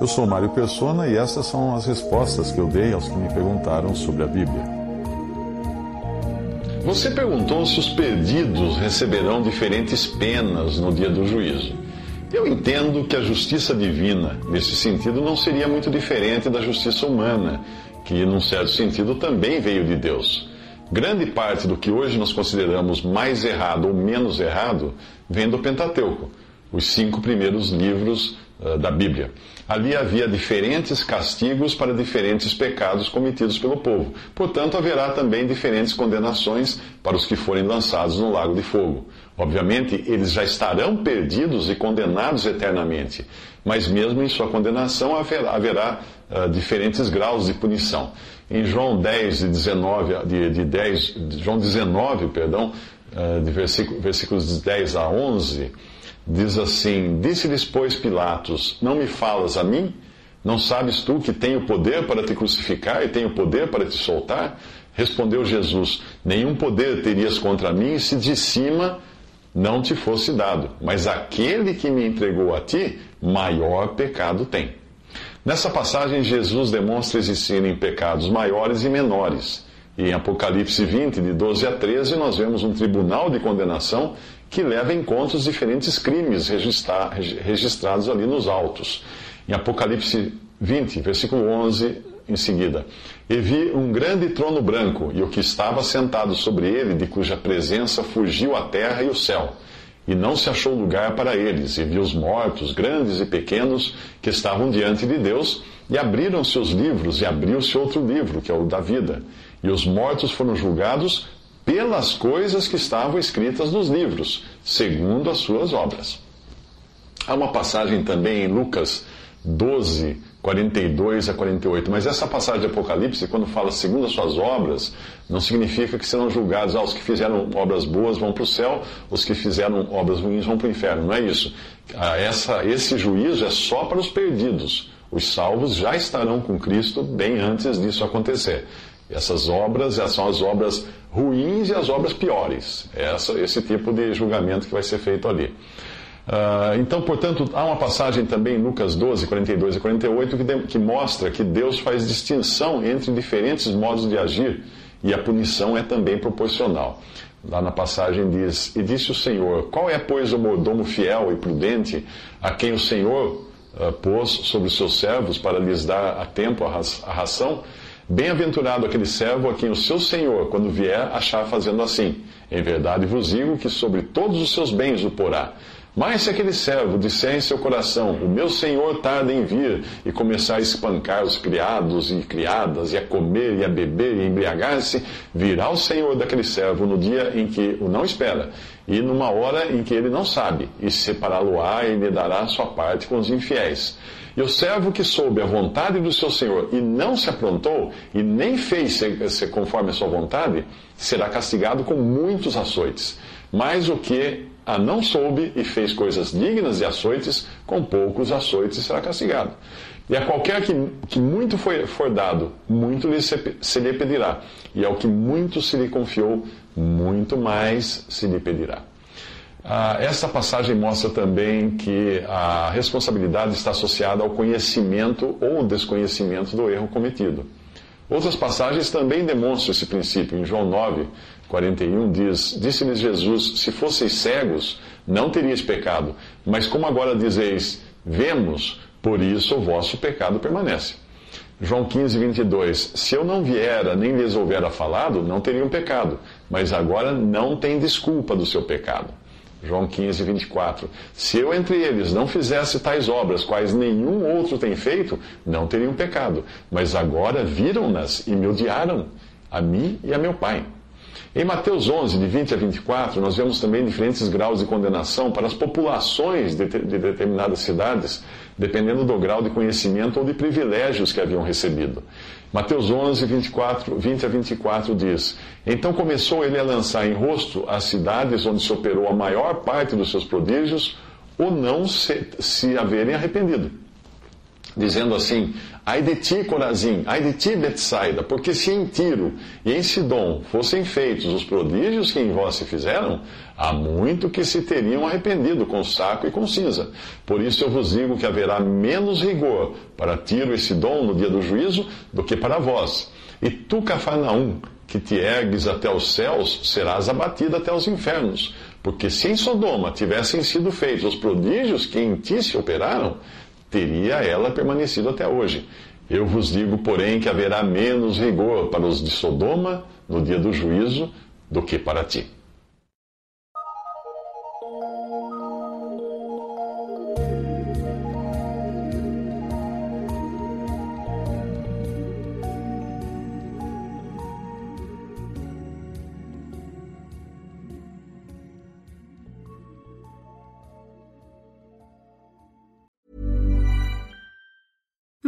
Eu sou Mário Persona e essas são as respostas que eu dei aos que me perguntaram sobre a Bíblia. Você perguntou se os perdidos receberão diferentes penas no dia do juízo. Eu entendo que a justiça divina, nesse sentido, não seria muito diferente da justiça humana, que, num certo sentido, também veio de Deus. Grande parte do que hoje nós consideramos mais errado ou menos errado vem do Pentateuco, os cinco primeiros livros da Bíblia. Ali havia diferentes castigos para diferentes pecados cometidos pelo povo. Portanto, haverá também diferentes condenações para os que forem lançados no lago de fogo. Obviamente, eles já estarão perdidos e condenados eternamente, mas mesmo em sua condenação haverá, haverá uh, diferentes graus de punição. Em João 10, de 19, de, de 10, João 19, perdão, de versículo, versículos de 10 a 11, diz assim: Disse-lhes, pois, Pilatos: Não me falas a mim? Não sabes tu que tenho poder para te crucificar e tenho poder para te soltar? Respondeu Jesus: Nenhum poder terias contra mim se de cima não te fosse dado, mas aquele que me entregou a ti, maior pecado tem. Nessa passagem, Jesus demonstra existirem pecados maiores e menores. Em Apocalipse 20, de 12 a 13, nós vemos um tribunal de condenação que leva em conta os diferentes crimes registrados ali nos autos. Em Apocalipse 20, versículo 11, em seguida. E vi um grande trono branco, e o que estava sentado sobre ele, de cuja presença fugiu a terra e o céu. E não se achou lugar para eles, e vi os mortos, grandes e pequenos, que estavam diante de Deus, e abriram-se os livros, e abriu-se outro livro, que é o da vida. E os mortos foram julgados pelas coisas que estavam escritas nos livros, segundo as suas obras. Há uma passagem também em Lucas 12, 42 a 48. Mas essa passagem de Apocalipse, quando fala segundo as suas obras, não significa que serão julgados, ah, os que fizeram obras boas vão para o céu, os que fizeram obras ruins vão para o inferno. Não é isso. Essa, esse juízo é só para os perdidos. Os salvos já estarão com Cristo bem antes disso acontecer. Essas obras são as obras ruins e as obras piores. Essa, esse tipo de julgamento que vai ser feito ali. Uh, então, portanto, há uma passagem também em Lucas 12, 42 e 48 que, de, que mostra que Deus faz distinção entre diferentes modos de agir e a punição é também proporcional. Lá na passagem diz: E disse o Senhor: Qual é, pois, o mordomo fiel e prudente a quem o Senhor uh, pôs sobre os seus servos para lhes dar a tempo a, a ração? Bem-aventurado aquele servo a quem o seu Senhor, quando vier, achar fazendo assim. Em verdade vos digo que sobre todos os seus bens o porá. Mas se aquele servo disser em seu coração, o meu senhor tarda em vir, e começar a espancar os criados e criadas, e a comer e a beber e embriagar-se, virá o senhor daquele servo no dia em que o não espera, e numa hora em que ele não sabe, e separá-lo-á e lhe dará sua parte com os infiéis. E o servo que soube a vontade do seu senhor e não se aprontou, e nem fez conforme a sua vontade, será castigado com muitos açoites. Mas o que a não soube e fez coisas dignas de açoites, com poucos açoites será castigado. E a qualquer que, que muito foi, for dado, muito lhe se, se lhe pedirá. E ao que muito se lhe confiou, muito mais se lhe pedirá. Ah, essa passagem mostra também que a responsabilidade está associada ao conhecimento ou desconhecimento do erro cometido. Outras passagens também demonstram esse princípio. Em João 9, 41 diz: Disse-lhes Jesus: Se fosseis cegos, não teríeis pecado, mas como agora dizeis, vemos, por isso o vosso pecado permanece. João 15, 22. Se eu não viera, nem lhes houvera falado, não teriam pecado, mas agora não tem desculpa do seu pecado. João 15, 24. Se eu entre eles não fizesse tais obras, quais nenhum outro tem feito, não teriam pecado. Mas agora viram-nas e me odiaram, a mim e a meu Pai. Em Mateus 11, de 20 a 24, nós vemos também diferentes graus de condenação para as populações de, de determinadas cidades, dependendo do grau de conhecimento ou de privilégios que haviam recebido. Mateus 11, 24, 20 a 24 diz: Então começou ele a lançar em rosto as cidades onde se operou a maior parte dos seus prodígios, ou não se, se haverem arrependido dizendo assim: Ai de ti, Corazim, ai de ti, Betsaida, porque se em Tiro e em Sidom fossem feitos os prodígios que em vós se fizeram, há muito que se teriam arrependido com saco e com cinza. Por isso eu vos digo que haverá menos rigor para Tiro e Sidom no dia do juízo do que para vós. E tu, Cafarnaum, que te ergues até os céus, serás abatida até os infernos. Porque se em Sodoma tivessem sido feitos os prodígios que em ti se operaram, teria ela permanecido até hoje. Eu vos digo, porém, que haverá menos rigor para os de Sodoma no dia do juízo do que para ti.